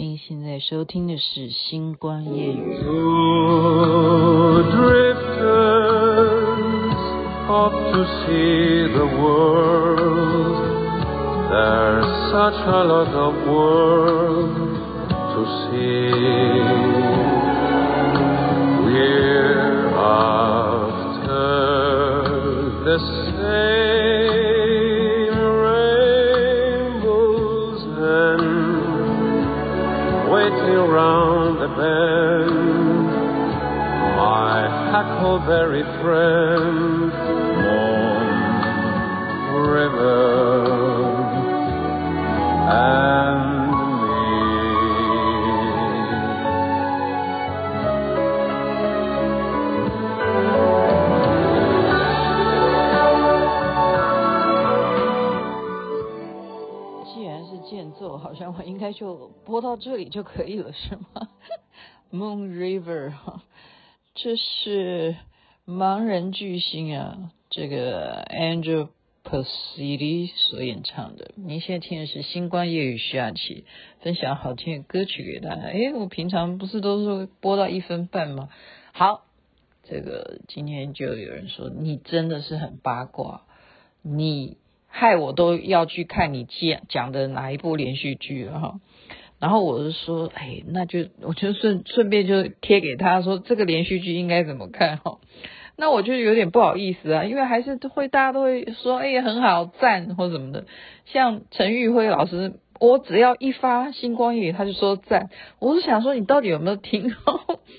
您现在收听的是《星光夜语》。就到这里就可以了，是吗？Moon River，这是盲人巨星啊，这个 Angel Persidy 所演唱的。您现在听的是星光夜雨徐雅琪分享好听的歌曲给大家。诶，我平常不是都是播到一分半吗？好，这个今天就有人说你真的是很八卦，你。害我都要去看你讲讲的哪一部连续剧了哈，然后我就说，哎，那就我就顺顺便就贴给他说这个连续剧应该怎么看哈，那我就有点不好意思啊，因为还是会大家都会说，哎很好赞或什么的，像陈玉辉老师，我只要一发星光夜语他就说赞，我是想说你到底有没有听，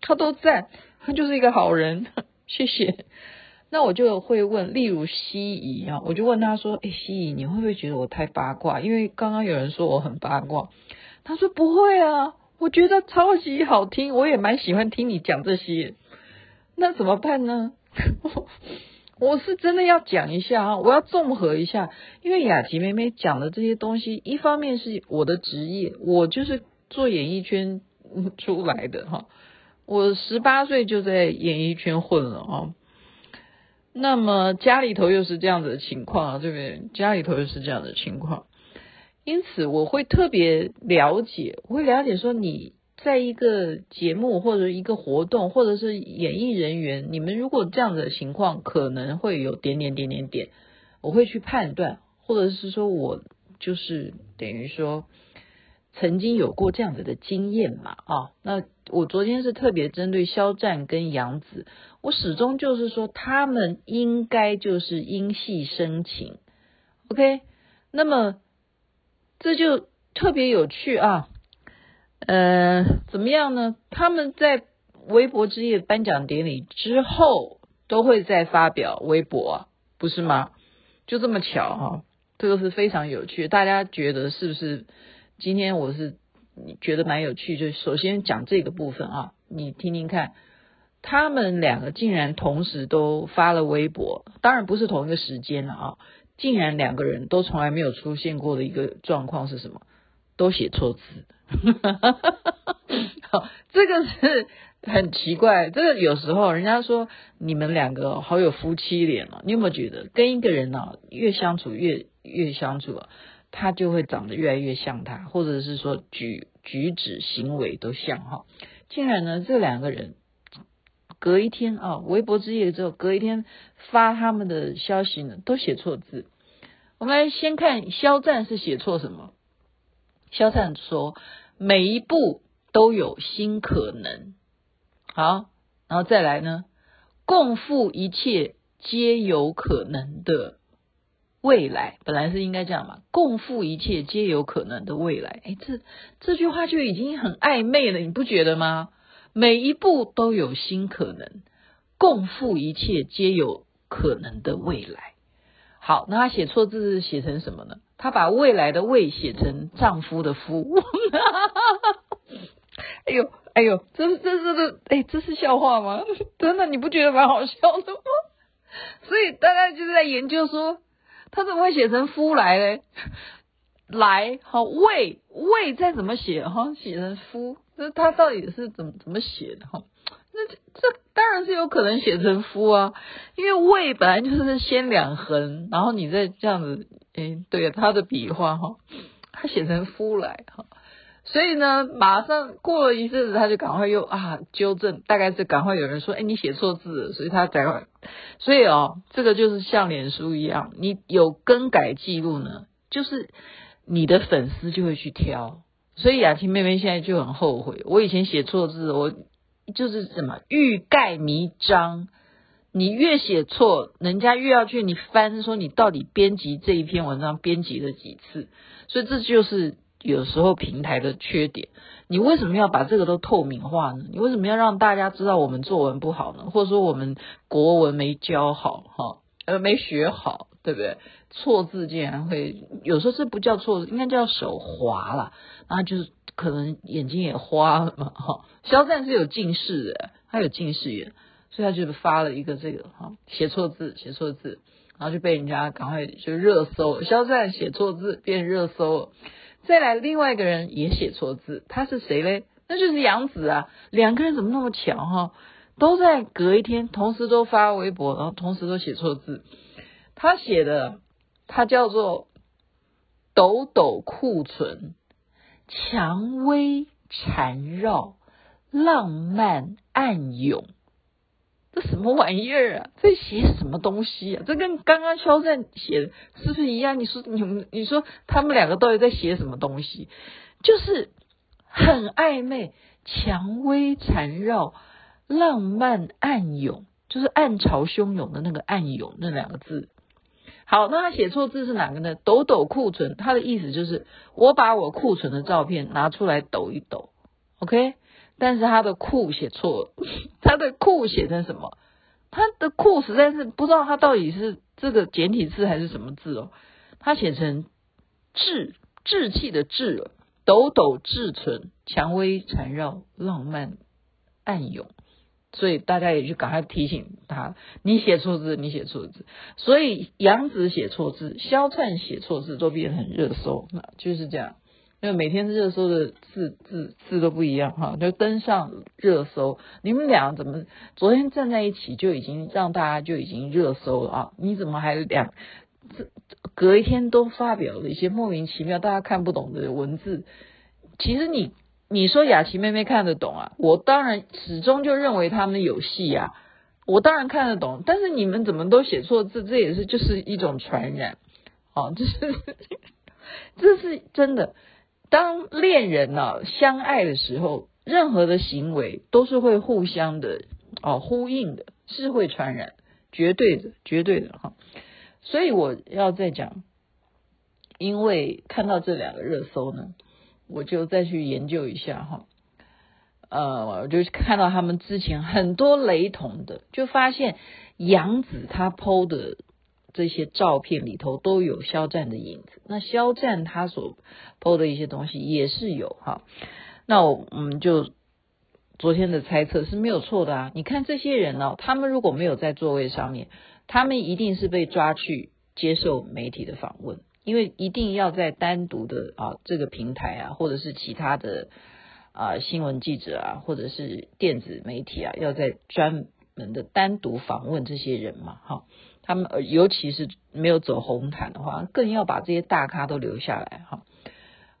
他都赞，他就是一个好人，谢谢。那我就会问，例如西怡啊，我就问他说：“哎，西怡，你会不会觉得我太八卦？因为刚刚有人说我很八卦。”他说：“不会啊，我觉得超级好听，我也蛮喜欢听你讲这些。”那怎么办呢？我是真的要讲一下啊，我要综合一下，因为雅琪妹妹讲的这些东西，一方面是我的职业，我就是做演艺圈出来的哈，我十八岁就在演艺圈混了啊。那么家里头又是这样子的情况啊，对不对？家里头又是这样的情况，因此我会特别了解，我会了解说你在一个节目或者一个活动，或者是演艺人员，你们如果这样的情况可能会有点点点点点，我会去判断，或者是说我就是等于说。曾经有过这样子的经验嘛？啊，那我昨天是特别针对肖战跟杨紫，我始终就是说他们应该就是因戏生情，OK？那么这就特别有趣啊，呃，怎么样呢？他们在微博之夜颁奖典礼之后都会再发表微博，不是吗？就这么巧哈、啊，这个是非常有趣，大家觉得是不是？今天我是觉得蛮有趣，就首先讲这个部分啊，你听听看，他们两个竟然同时都发了微博，当然不是同一个时间了啊，竟然两个人都从来没有出现过的一个状况是什么？都写错字，好，这个是很奇怪，这个有时候人家说你们两个好有夫妻脸啊，你有没有觉得跟一个人呢越相处越越相处啊？他就会长得越来越像他，或者是说举举止行为都像哈。竟然呢，这两个人隔一天啊，微博之夜之后，隔一天发他们的消息呢，都写错字。我们来先看肖战是写错什么？肖战说每一步都有新可能。好，然后再来呢，共赴一切皆有可能的。未来本来是应该这样嘛，共赴一切皆有可能的未来，哎，这这句话就已经很暧昧了，你不觉得吗？每一步都有新可能，共赴一切皆有可能的未来。好，那他写错字写成什么呢？他把未来的未写成丈夫的夫。哎呦，哎呦，这是这是这，哎，这是笑话吗？真的，你不觉得蛮好笑的吗？所以大家就是在研究说。他怎么会写成夫来嘞？来，好，未未再怎么写哈？写成夫，那他到底是怎么怎么写的哈？那这当然是有可能写成夫啊，因为未本来就是先两横，然后你再这样子，哎，对啊，他的笔画哈，他写成夫来哈，所以呢，马上过了一阵子，他就赶快又啊纠正，大概是赶快有人说，哎，你写错字了，所以他赶快。所以哦，这个就是像脸书一样，你有更改记录呢，就是你的粉丝就会去挑。所以雅婷妹妹现在就很后悔，我以前写错字，我就是什么欲盖弥彰。你越写错，人家越要去你翻，说你到底编辑这一篇文章编辑了几次，所以这就是有时候平台的缺点。你为什么要把这个都透明化呢？你为什么要让大家知道我们作文不好呢？或者说我们国文没教好，哈，呃，没学好，对不对？错字竟然会有时候是不叫错字，应该叫手滑了，然后就是可能眼睛也花了嘛，哈。肖战是有近视的，他有近视眼。所以他就发了一个这个哈，写错字，写错字，然后就被人家赶快就热搜。肖战写错字变热搜了。再来另外一个人也写错字，他是谁嘞？那就是杨紫啊。两个人怎么那么巧哈？都在隔一天，同时都发微博，然后同时都写错字。他写的他叫做抖抖库存，蔷薇缠绕，浪漫暗涌。这什么玩意儿啊？这写什么东西啊？这跟刚刚肖战写的是不是一样？你说你们，你说他们两个到底在写什么东西？就是很暧昧，蔷薇缠绕，浪漫暗涌，就是暗潮汹涌的那个暗涌那两个字。好，那他写错字是哪个呢？抖抖库存，他的意思就是我把我库存的照片拿出来抖一抖，OK。但是他的库写错了，他的库写成什么？他的库实在是不知道他到底是这个简体字还是什么字哦。他写成志志气的志，抖抖志存，蔷薇缠绕，浪漫暗涌。所以大家也就赶快提醒他，你写错字，你写错字。所以杨紫写错字，肖灿写错字，都变成热搜，那就是这样。因为每天热搜的字字字都不一样哈，就登上热搜。你们俩怎么昨天站在一起就已经让大家就已经热搜了啊？你怎么还两隔一天都发表了一些莫名其妙大家看不懂的文字？其实你你说雅琪妹妹看得懂啊？我当然始终就认为他们有戏呀，我当然看得懂。但是你们怎么都写错字？这也是就是一种传染，哦，这是 这是真的。当恋人呢、啊、相爱的时候，任何的行为都是会互相的哦呼应的，是会传染，绝对的，绝对的哈。所以我要再讲，因为看到这两个热搜呢，我就再去研究一下哈。呃，我就看到他们之前很多雷同的，就发现杨紫她 PO 的。这些照片里头都有肖战的影子，那肖战他所 PO 的一些东西也是有哈，那我们就昨天的猜测是没有错的啊。你看这些人呢、他们如果没有在座位上面，他们一定是被抓去接受媒体的访问，因为一定要在单独的啊这个平台啊，或者是其他的啊新闻记者啊，或者是电子媒体啊，要在专门的单独访问这些人嘛，哈。他们尤其是没有走红毯的话，更要把这些大咖都留下来哈。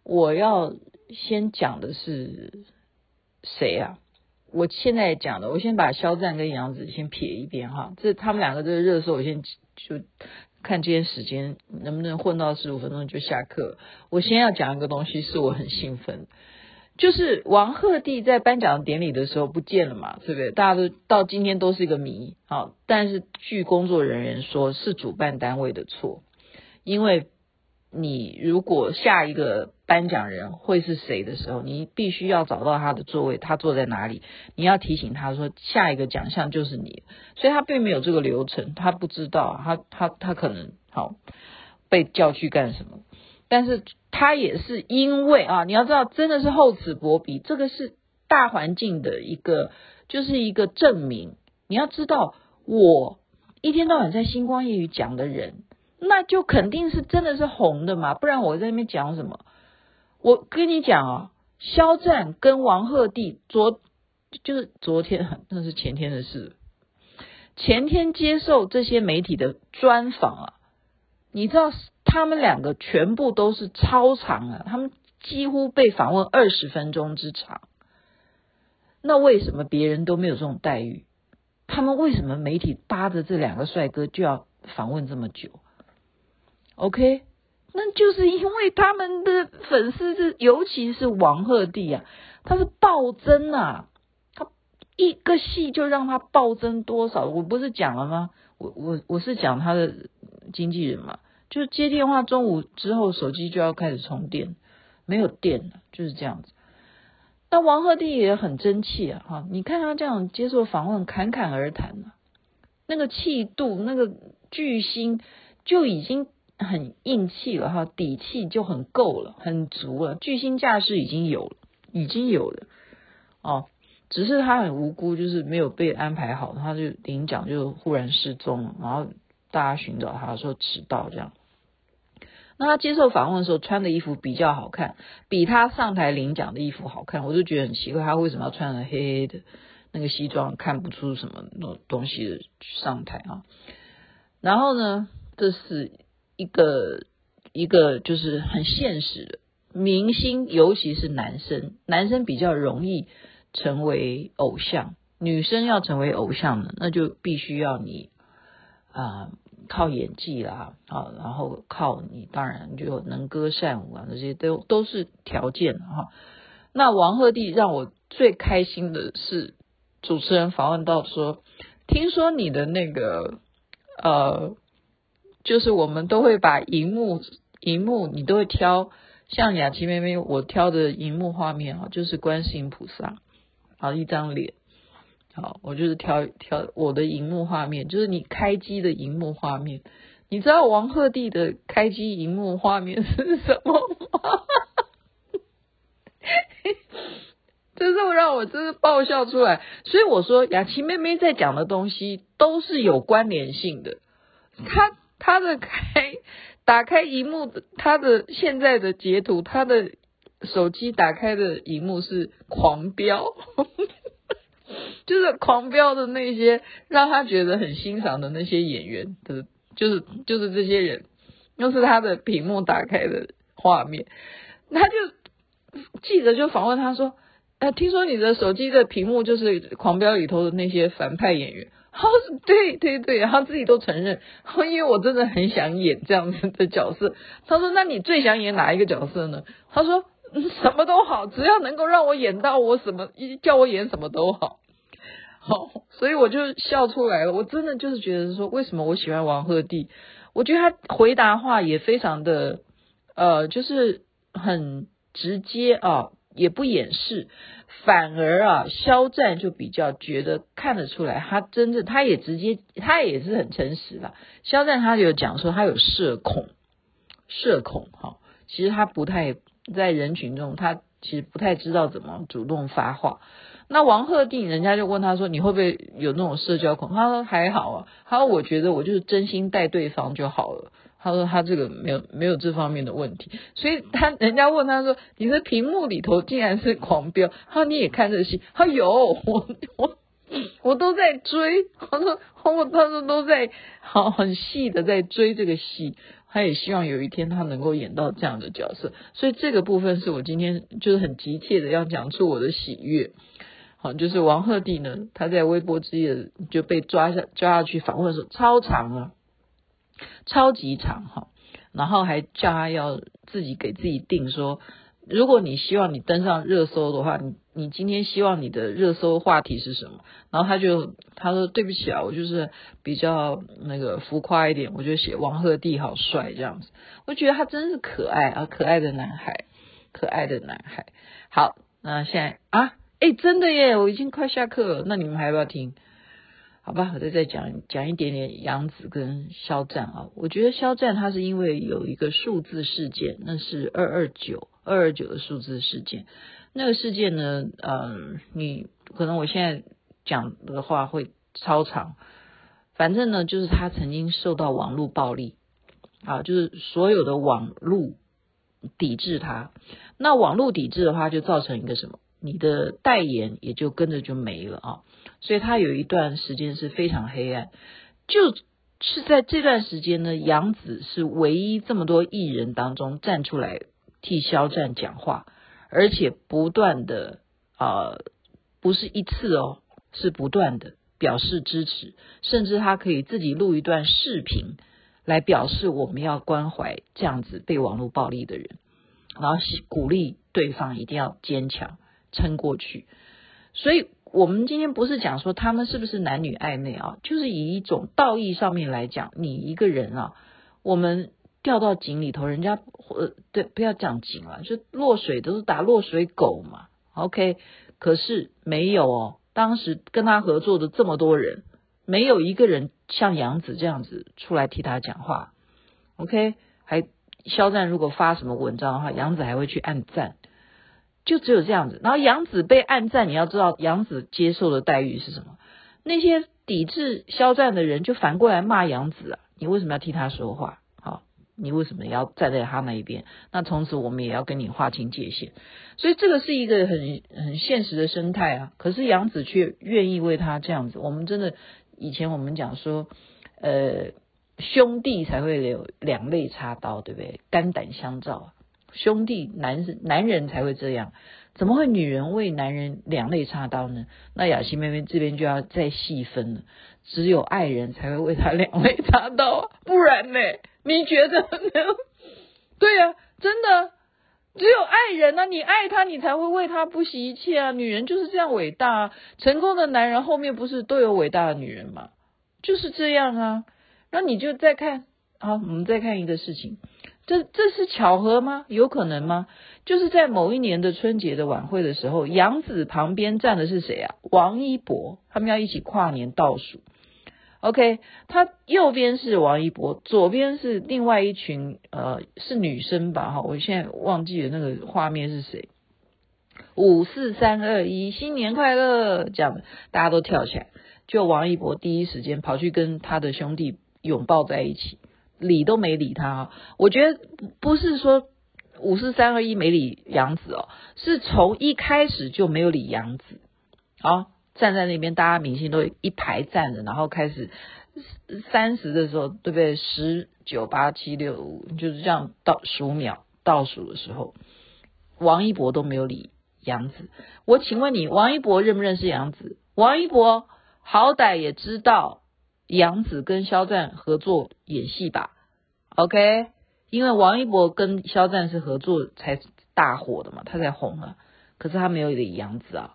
我要先讲的是谁啊？我现在讲的，我先把肖战跟杨紫先撇一边哈。这他们两个这个热搜，我先就看今天时间能不能混到十五分钟就下课。我先要讲一个东西，是我很兴奋。就是王鹤棣在颁奖典礼的时候不见了嘛，对不对？大家都到今天都是一个谜。好，但是据工作人员说，是主办单位的错，因为你如果下一个颁奖人会是谁的时候，你必须要找到他的座位，他坐在哪里，你要提醒他说下一个奖项就是你，所以他并没有这个流程，他不知道，他他他可能好被叫去干什么。但是他也是因为啊，你要知道，真的是厚此薄彼，这个是大环境的一个，就是一个证明。你要知道，我一天到晚在星光夜语讲的人，那就肯定是真的是红的嘛，不然我在那边讲什么？我跟你讲啊，肖战跟王鹤棣昨就是昨天，那是前天的事，前天接受这些媒体的专访啊，你知道。他们两个全部都是超长啊，他们几乎被访问二十分钟之长。那为什么别人都没有这种待遇？他们为什么媒体扒着这两个帅哥就要访问这么久？OK，那就是因为他们的粉丝是，尤其是王鹤棣啊，他是暴增啊，他一个戏就让他暴增多少？我不是讲了吗？我我我是讲他的经纪人嘛，就接电话，中午之后手机就要开始充电，没有电了，就是这样子。那王鹤棣也很争气啊，哈！你看他这样接受访问，侃侃而谈啊，那个气度，那个巨星就已经很硬气了哈，底气就很够了，很足了，巨星架势已经有了，已经有了哦。只是他很无辜，就是没有被安排好，他就领奖就忽然失踪了，然后大家寻找他说迟到这样。那他接受访问的时候穿的衣服比较好看，比他上台领奖的衣服好看，我就觉得很奇怪，他为什么要穿的黑黑的，那个西装看不出什么那东西的上台啊？然后呢，这是一个一个就是很现实的明星，尤其是男生，男生比较容易成为偶像，女生要成为偶像呢，那就必须要你啊。靠演技啦，啊，然后靠你，当然就能歌善舞啊，这些都都是条件哈。那王鹤棣让我最开心的是，主持人访问到说，听说你的那个呃，就是我们都会把荧幕荧幕，你都会挑，像雅琪妹妹我挑的荧幕画面哈，就是观世音菩萨，好一张脸。好，我就是挑挑我的荧幕画面，就是你开机的荧幕画面。你知道王鹤棣的开机荧幕画面 是什么吗？这是让我真是爆笑出来。所以我说，雅琪妹妹在讲的东西都是有关联性的。她他的开打开荧幕的，她的现在的截图，他的手机打开的荧幕是狂飙。就是狂飙的那些让他觉得很欣赏的那些演员的，就是就是这些人，又是他的屏幕打开的画面，他就记者就访问他说：“呃，听说你的手机的屏幕就是狂飙里头的那些反派演员？” 他：“对对对，他自己都承认，因为我真的很想演这样子的角色。”他说：“那你最想演哪一个角色呢？”他说：“什么都好，只要能够让我演到我什么，叫我演什么都好。”好，所以我就笑出来了。我真的就是觉得说，为什么我喜欢王鹤棣？我觉得他回答话也非常的，呃，就是很直接啊，也不掩饰，反而啊，肖战就比较觉得看得出来，他真的，他也直接，他也是很诚实的。肖战他有讲说他有社恐，社恐哈，其实他不太在人群中，他其实不太知道怎么主动发话。那王鹤棣，人家就问他说：“你会不会有那种社交恐？”他说：“还好啊。”他说：“我觉得我就是真心待对方就好了。”他说：“他这个没有没有这方面的问题。”所以他人家问他说：“你的屏幕里头竟然是狂飙？”他说：“你也看这戏？”他：“有，我我我都在追。”他说：“我他说都在好很细的在追这个戏。”他也希望有一天他能够演到这样的角色。所以这个部分是我今天就是很急切的要讲出我的喜悦。好，就是王鹤棣呢，他在微博之夜就被抓下抓下去访问的时候，超长啊，超级长哈，然后还叫他要自己给自己定说，如果你希望你登上热搜的话，你你今天希望你的热搜话题是什么？然后他就他说对不起啊，我就是比较那个浮夸一点，我就写王鹤棣好帅这样子，我觉得他真是可爱啊，可爱的男孩，可爱的男孩。好，那现在啊。哎，真的耶！我已经快下课了，那你们还要不要听？好吧，我再再讲讲一点点杨紫跟肖战啊。我觉得肖战他是因为有一个数字事件，那是二二九二二九的数字事件。那个事件呢，嗯，你可能我现在讲的话会超长，反正呢，就是他曾经受到网络暴力啊，就是所有的网络抵制他。那网络抵制的话，就造成一个什么？你的代言也就跟着就没了啊，所以他有一段时间是非常黑暗，就是在这段时间呢，杨紫是唯一这么多艺人当中站出来替肖战讲话，而且不断的啊、呃，不是一次哦，是不断的表示支持，甚至他可以自己录一段视频来表示我们要关怀这样子被网络暴力的人，然后鼓励对方一定要坚强撑过去。所以，我们今天不是讲说他们是不是男女暧昧啊，就是以一种道义上面来讲，你一个人啊，我们。掉到井里头，人家呃，对，不要讲井了，就落水都是打落水狗嘛。OK，可是没有哦，当时跟他合作的这么多人，没有一个人像杨紫这样子出来替他讲话。OK，还肖战如果发什么文章的话，杨紫还会去按赞，就只有这样子。然后杨紫被暗赞，你要知道杨紫接受的待遇是什么？那些抵制肖战的人就反过来骂杨紫啊，你为什么要替他说话？好你为什么要站在他那一边？那从此我们也要跟你划清界限。所以这个是一个很很现实的生态啊。可是杨紫却愿意为他这样子。我们真的以前我们讲说，呃，兄弟才会有两肋插刀，对不对？肝胆相照，兄弟男人男人才会这样。怎么会女人为男人两肋插刀呢？那雅琪妹妹这边就要再细分了。只有爱人才会为他两肋插刀，不然呢？你觉得呢？对呀、啊，真的，只有爱人啊，你爱他，你才会为他不惜一切啊。女人就是这样伟大啊，成功的男人后面不是都有伟大的女人吗？就是这样啊。那你就再看，好，我们再看一个事情，这这是巧合吗？有可能吗？就是在某一年的春节的晚会的时候，杨紫旁边站的是谁啊？王一博，他们要一起跨年倒数。OK，他右边是王一博，左边是另外一群呃是女生吧哈，我现在忘记了那个画面是谁。五四三二一，新年快乐！这样的大家都跳起来，就王一博第一时间跑去跟他的兄弟拥抱在一起，理都没理他。我觉得不是说五四三二一没理杨紫哦，是从一开始就没有理杨紫啊。站在那边，大家明星都一排站着，然后开始三十的时候，对不对？十九八七六五，就是这样倒数秒倒数的时候，王一博都没有理杨紫。我请问你，王一博认不认识杨紫？王一博好歹也知道杨紫跟肖战合作演戏吧？OK，因为王一博跟肖战是合作才大火的嘛，他才红了。可是他没有理杨紫啊。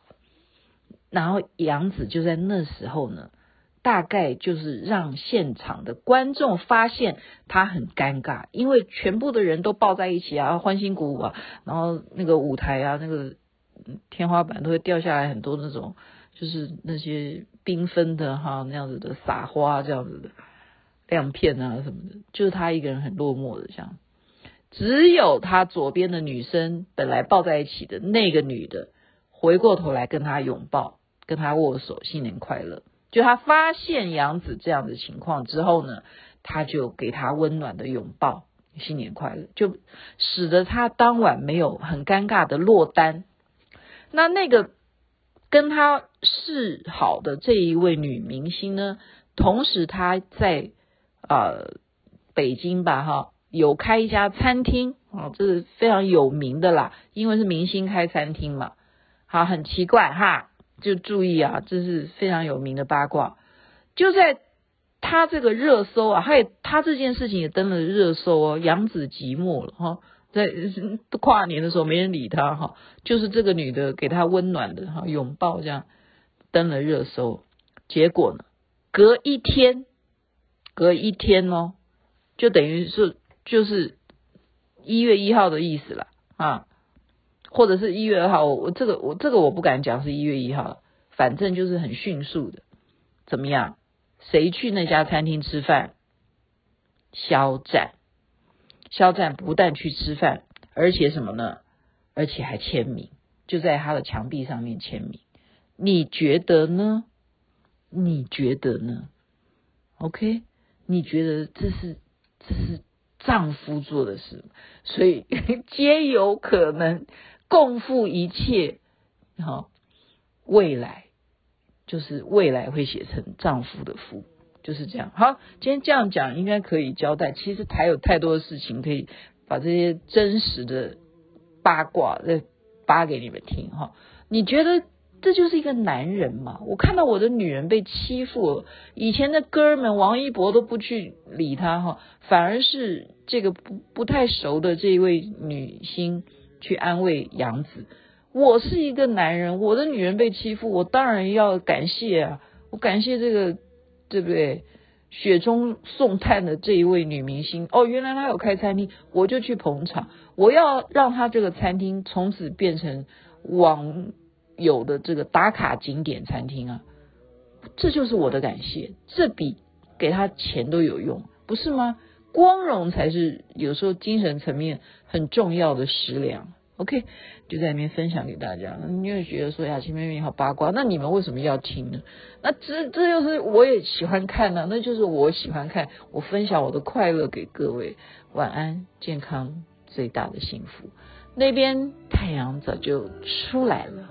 然后杨紫就在那时候呢，大概就是让现场的观众发现他很尴尬，因为全部的人都抱在一起啊，欢欣鼓舞啊，然后那个舞台啊，那个天花板都会掉下来很多那种，就是那些缤纷的哈那样子的撒花这样子的亮片啊什么的，就是他一个人很落寞的这样，只有他左边的女生本来抱在一起的那个女的。回过头来跟他拥抱，跟他握手，新年快乐。就他发现杨紫这样的情况之后呢，他就给他温暖的拥抱，新年快乐，就使得他当晚没有很尴尬的落单。那那个跟他示好的这一位女明星呢，同时她在呃北京吧哈，有开一家餐厅啊，这是非常有名的啦，因为是明星开餐厅嘛。好，很奇怪哈，就注意啊，这是非常有名的八卦。就在他这个热搜啊，还有他这件事情也登了热搜哦。杨紫寂寞了哈，在跨年的时候没人理他哈，就是这个女的给他温暖的哈拥抱这样登了热搜。结果呢，隔一天，隔一天哦，就等于是就是一月一号的意思了啊。或者是一月二号，我我这个我这个我不敢讲是一月一号，反正就是很迅速的，怎么样？谁去那家餐厅吃饭？肖战，肖战不但去吃饭，而且什么呢？而且还签名，就在他的墙壁上面签名。你觉得呢？你觉得呢？OK？你觉得这是这是丈夫做的事，所以皆有可能。共赴一切，好，未来就是未来会写成丈夫的夫，就是这样。好，今天这样讲应该可以交代。其实还有太多的事情可以把这些真实的八卦，再扒给你们听哈。你觉得这就是一个男人嘛？我看到我的女人被欺负，以前的哥们王一博都不去理他哈，反而是这个不不太熟的这一位女星去安慰杨紫。我是一个男人，我的女人被欺负，我当然要感谢啊，我感谢这个，对不对？雪中送炭的这一位女明星哦，原来她有开餐厅，我就去捧场。我要让她这个餐厅从此变成网友的这个打卡景点餐厅啊！这就是我的感谢，这比给她钱都有用，不是吗？光荣才是有时候精神层面很重要的食粮。OK，就在里面分享给大家。你也觉得说雅琪妹妹好八卦，那你们为什么要听呢？那这这就是我也喜欢看呢、那就是我喜欢看，我分享我的快乐给各位。晚安，健康最大的幸福。那边太阳早就出来了。